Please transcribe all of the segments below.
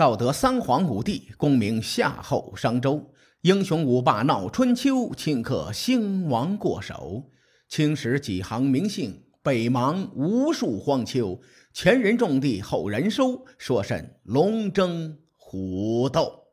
道德三皇五帝，功名夏后商周，英雄五霸闹春秋，顷刻兴亡过手。青史几行名姓，北邙无数荒丘。前人种地，后人收，说甚龙争虎斗？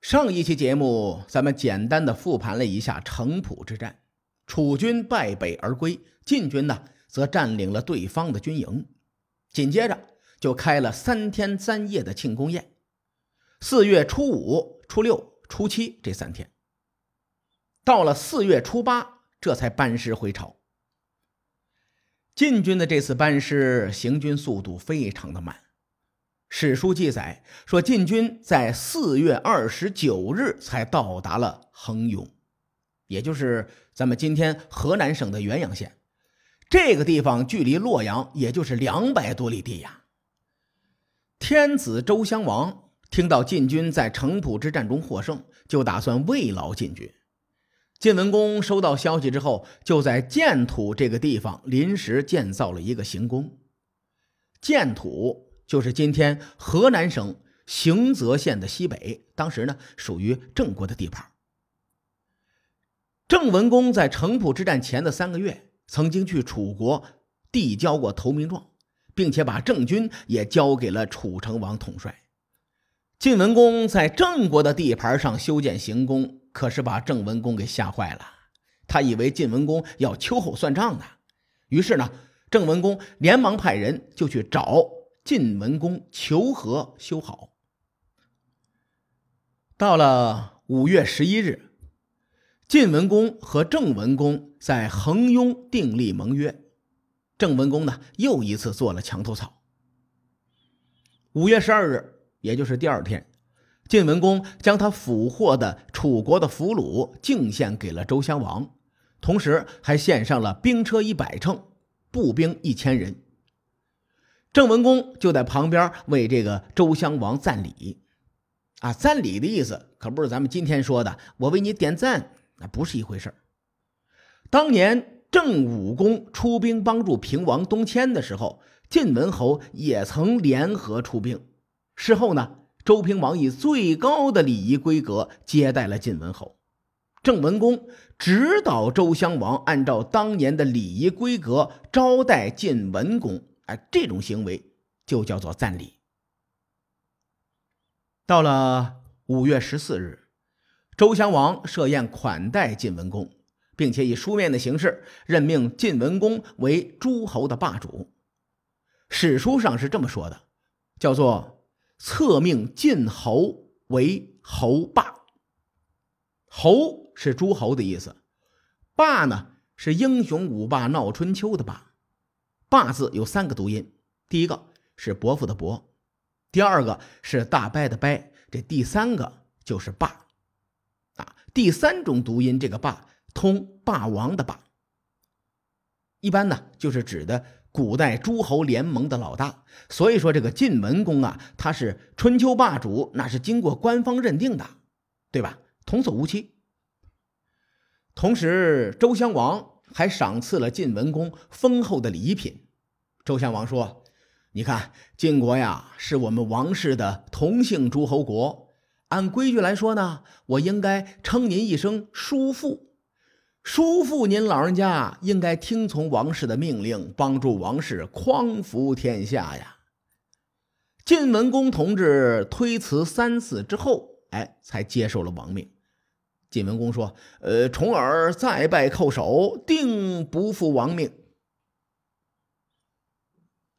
上一期节目，咱们简单的复盘了一下城濮之战，楚军败北而归，晋军呢则占领了对方的军营，紧接着。就开了三天三夜的庆功宴，四月初五、初六、初七这三天，到了四月初八，这才班师回朝。晋军的这次班师行军速度非常的慢，史书记载说，晋军在四月二十九日才到达了衡雍，也就是咱们今天河南省的原阳县，这个地方距离洛阳也就是两百多里地呀。天子周襄王听到晋军在城濮之战中获胜，就打算慰劳晋军。晋文公收到消息之后，就在建土这个地方临时建造了一个行宫。建土就是今天河南省行泽县的西北，当时呢属于郑国的地盘。郑文公在城濮之战前的三个月，曾经去楚国递交过投名状。并且把郑军也交给了楚成王统帅。晋文公在郑国的地盘上修建行宫，可是把郑文公给吓坏了。他以为晋文公要秋后算账呢。于是呢，郑文公连忙派人就去找晋文公求和修好。到了五月十一日，晋文公和郑文公在衡雍订立盟约。郑文公呢，又一次做了墙头草。五月十二日，也就是第二天，晋文公将他俘获的楚国的俘虏敬献给了周襄王，同时还献上了兵车一百乘，步兵一千人。郑文公就在旁边为这个周襄王赞礼。啊，赞礼的意思可不是咱们今天说的“我为你点赞”，那不是一回事当年。郑武公出兵帮助平王东迁的时候，晋文侯也曾联合出兵。事后呢，周平王以最高的礼仪规格接待了晋文侯。郑文公指导周襄王按照当年的礼仪规格招待晋文公，哎，这种行为就叫做赞礼。到了五月十四日，周襄王设宴款待晋文公。并且以书面的形式任命晋文公为诸侯的霸主。史书上是这么说的，叫做册命晋侯为侯霸。侯是诸侯的意思，霸呢是英雄五霸闹春秋的霸。霸字有三个读音，第一个是伯父的伯，第二个是大伯的伯，这第三个就是霸。啊，第三种读音这个霸。通霸王的霸，一般呢就是指的古代诸侯联盟的老大。所以说这个晋文公啊，他是春秋霸主，那是经过官方认定的，对吧？童叟无欺。同时，周襄王还赏赐了晋文公丰厚的礼品。周襄王说：“你看，晋国呀，是我们王室的同姓诸侯国，按规矩来说呢，我应该称您一声叔父。”叔父，您老人家应该听从王室的命令，帮助王室匡扶天下呀。晋文公同志推辞三次之后，哎，才接受了王命。晋文公说：“呃，重耳再拜叩首，定不负王命。”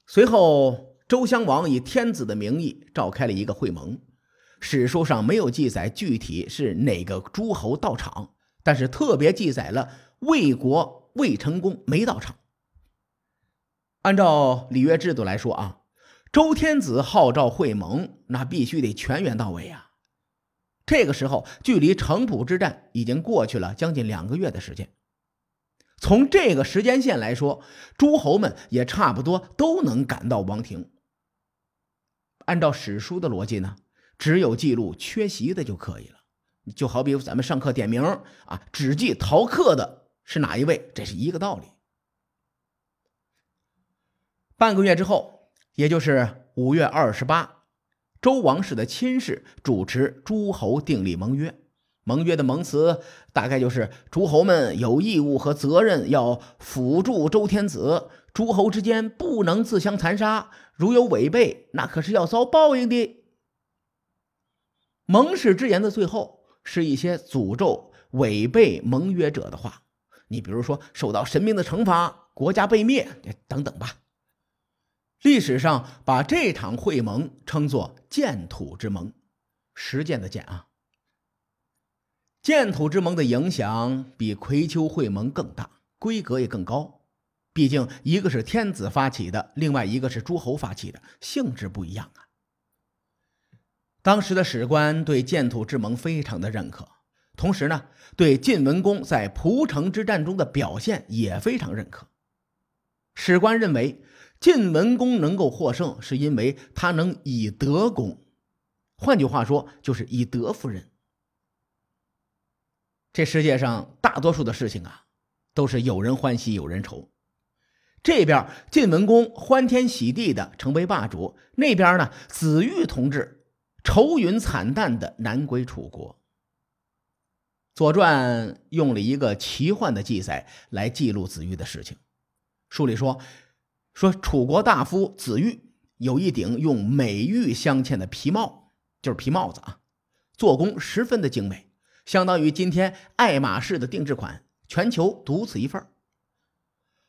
随后，周襄王以天子的名义召开了一个会盟。史书上没有记载具体是哪个诸侯到场。但是特别记载了魏国魏成功没到场。按照礼乐制度来说啊，周天子号召会盟，那必须得全员到位啊。这个时候，距离城濮之战已经过去了将近两个月的时间。从这个时间线来说，诸侯们也差不多都能赶到王庭。按照史书的逻辑呢，只有记录缺席的就可以了。就好比咱们上课点名啊，只记逃课的是哪一位，这是一个道理。半个月之后，也就是五月二十八，周王室的亲事主持诸侯订立盟约。盟约的盟词大概就是：诸侯们有义务和责任要辅助周天子，诸侯之间不能自相残杀，如有违背，那可是要遭报应的。盟誓之言的最后是一些诅咒违背盟约者的话，你比如说受到神明的惩罚、国家被灭等等吧。历史上把这场会盟称作“建土之盟”，实践的建啊。建土之盟的影响比葵丘会盟更大，规格也更高。毕竟一个是天子发起的，另外一个是诸侯发起的，性质不一样啊。当时的史官对建土之盟非常的认可，同时呢，对晋文公在蒲城之战中的表现也非常认可。史官认为，晋文公能够获胜，是因为他能以德攻，换句话说，就是以德服人。这世界上大多数的事情啊，都是有人欢喜有人愁。这边晋文公欢天喜地的成为霸主，那边呢，子玉同志愁云惨淡的南归楚国。《左传》用了一个奇幻的记载来记录子玉的事情。书里说，说楚国大夫子玉有一顶用美玉镶嵌的皮帽，就是皮帽子啊，做工十分的精美。相当于今天爱马仕的定制款，全球独此一份。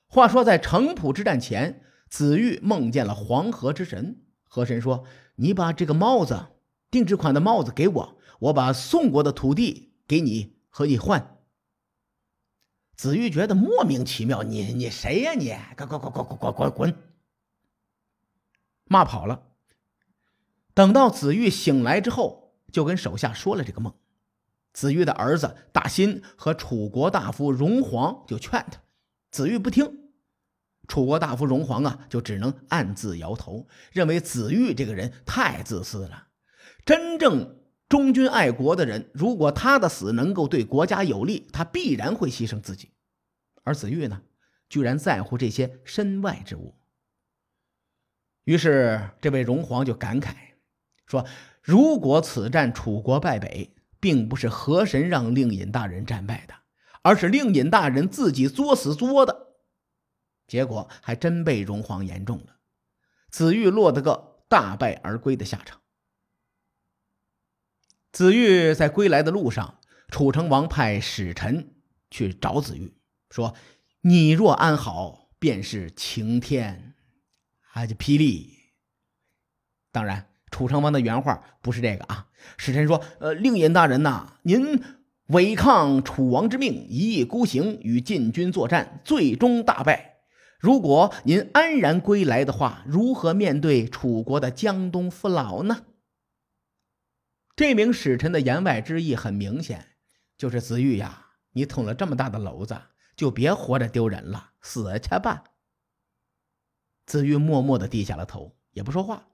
话说，在城濮之战前，子玉梦见了黄河之神，河神说：“你把这个帽子，定制款的帽子给我，我把宋国的土地给你，和你换。”子玉觉得莫名其妙：“你你谁呀？你滚滚滚滚滚滚滚！”骂跑了。等到子玉醒来之后，就跟手下说了这个梦。子玉的儿子大辛和楚国大夫荣皇就劝他，子玉不听。楚国大夫荣皇啊，就只能暗自摇头，认为子玉这个人太自私了。真正忠君爱国的人，如果他的死能够对国家有利，他必然会牺牲自己。而子玉呢，居然在乎这些身外之物。于是这位荣皇就感慨说：“如果此战楚国败北。”并不是河神让令尹大人战败的，而是令尹大人自己作死作的，结果还真被荣皇言中了，子玉落得个大败而归的下场。子玉在归来的路上，楚成王派使臣去找子玉，说：“你若安好，便是晴天，还就霹雳。”当然。楚成王的原话不是这个啊，使臣说：“呃，令尹大人呐，您违抗楚王之命，一意孤行，与晋军作战，最终大败。如果您安然归来的话，如何面对楚国的江东父老呢？”这名使臣的言外之意很明显，就是子玉呀，你捅了这么大的篓子，就别活着丢人了，死去吧。子玉默默的低下了头，也不说话。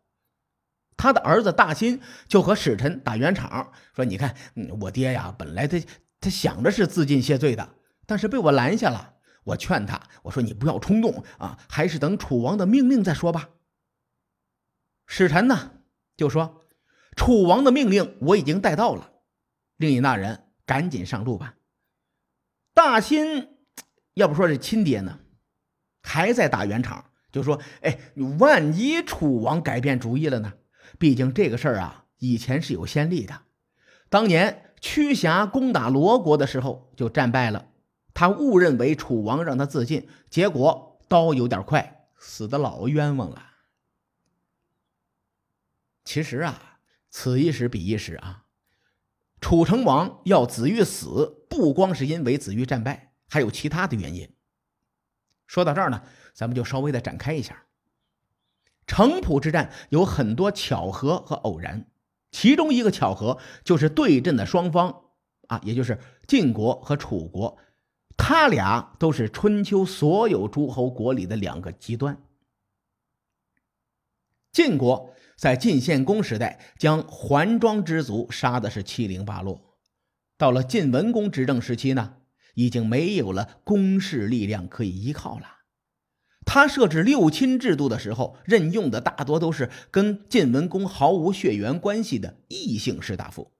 他的儿子大新就和使臣打圆场，说：“你看，我爹呀，本来他他想着是自尽谢罪的，但是被我拦下了。我劝他，我说你不要冲动啊，还是等楚王的命令再说吧。”使臣呢就说：“楚王的命令我已经带到了，令尹大人赶紧上路吧。”大辛要不说是亲爹呢，还在打圆场，就说：“哎，万一楚王改变主意了呢？”毕竟这个事儿啊，以前是有先例的。当年屈瑕攻打罗国的时候就战败了，他误认为楚王让他自尽，结果刀有点快，死的老冤枉了。其实啊，此一时彼一时啊，楚成王要子玉死，不光是因为子玉战败，还有其他的原因。说到这儿呢，咱们就稍微的展开一下。城濮之战有很多巧合和偶然，其中一个巧合就是对阵的双方啊，也就是晋国和楚国，他俩都是春秋所有诸侯国里的两个极端。晋国在晋献公时代将桓庄之族杀的是七零八落，到了晋文公执政时期呢，已经没有了公室力量可以依靠了。他设置六亲制度的时候，任用的大多都是跟晋文公毫无血缘关系的异姓士大夫。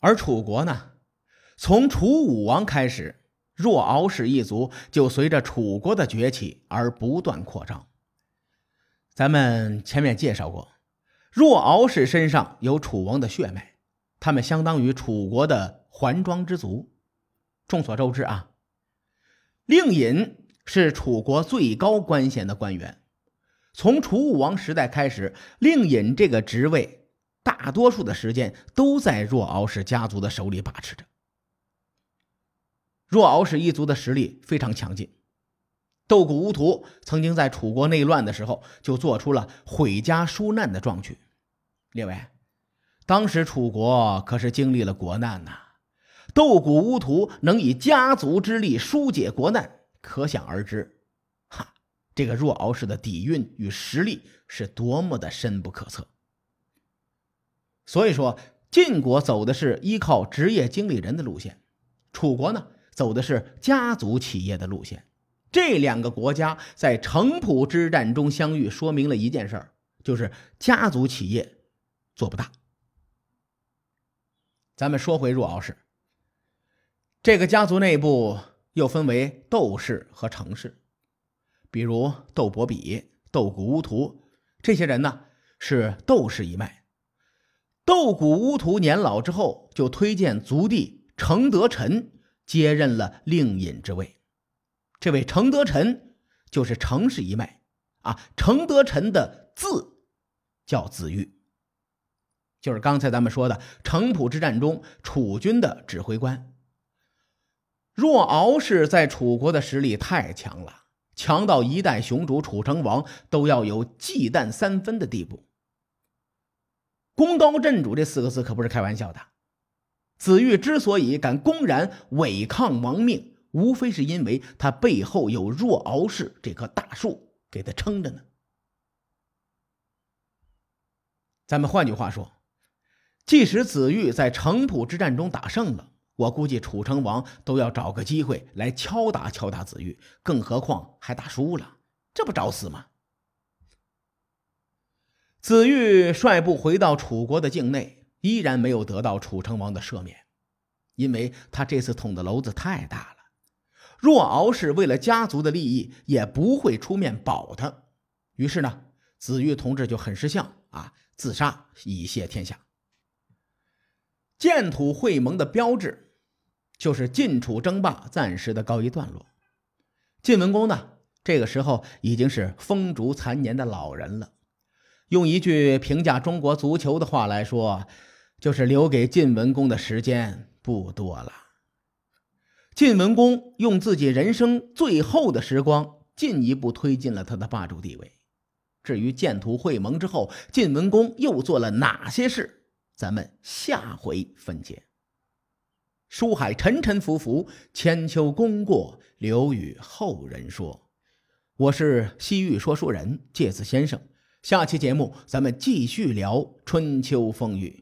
而楚国呢，从楚武王开始，若敖氏一族就随着楚国的崛起而不断扩张。咱们前面介绍过，若敖氏身上有楚王的血脉，他们相当于楚国的桓庄之族。众所周知啊，令尹。是楚国最高官衔的官员，从楚武王时代开始，令尹这个职位大多数的时间都在若敖氏家族的手里把持着。若敖氏一族的实力非常强劲，斗谷乌图曾经在楚国内乱的时候就做出了毁家纾难的壮举。列位，当时楚国可是经历了国难呐，斗谷乌图能以家族之力疏解国难。可想而知，哈，这个若敖氏的底蕴与实力是多么的深不可测。所以说，晋国走的是依靠职业经理人的路线，楚国呢走的是家族企业的路线。这两个国家在城濮之战中相遇，说明了一件事儿，就是家族企业做不大。咱们说回若敖氏，这个家族内部。又分为窦氏和程氏，比如窦伯比、窦谷乌图这些人呢，是窦氏一脉。窦谷乌图年老之后，就推荐族弟程德臣接任了令尹之位。这位程德臣就是程氏一脉啊。程德臣的字叫子玉，就是刚才咱们说的城濮之战中楚军的指挥官。若敖氏在楚国的实力太强了，强到一代雄主楚成王都要有忌惮三分的地步。功高震主这四个字可不是开玩笑的。子玉之所以敢公然违抗王命，无非是因为他背后有若敖氏这棵大树给他撑着呢。咱们换句话说，即使子玉在城濮之战中打胜了。我估计楚成王都要找个机会来敲打敲打子玉，更何况还打输了，这不找死吗？子玉率部回到楚国的境内，依然没有得到楚成王的赦免，因为他这次捅的娄子太大。若敖氏为了家族的利益，也不会出面保他。于是呢，子玉同志就很识相啊，自杀以谢天下。建土会盟的标志，就是晋楚争霸暂时的告一段落。晋文公呢，这个时候已经是风烛残年的老人了。用一句评价中国足球的话来说，就是留给晋文公的时间不多了。晋文公用自己人生最后的时光，进一步推进了他的霸主地位。至于建图会盟之后，晋文公又做了哪些事？咱们下回分解。书海沉沉浮浮，千秋功过留与后人说。我是西域说书人介子先生。下期节目咱们继续聊春秋风雨。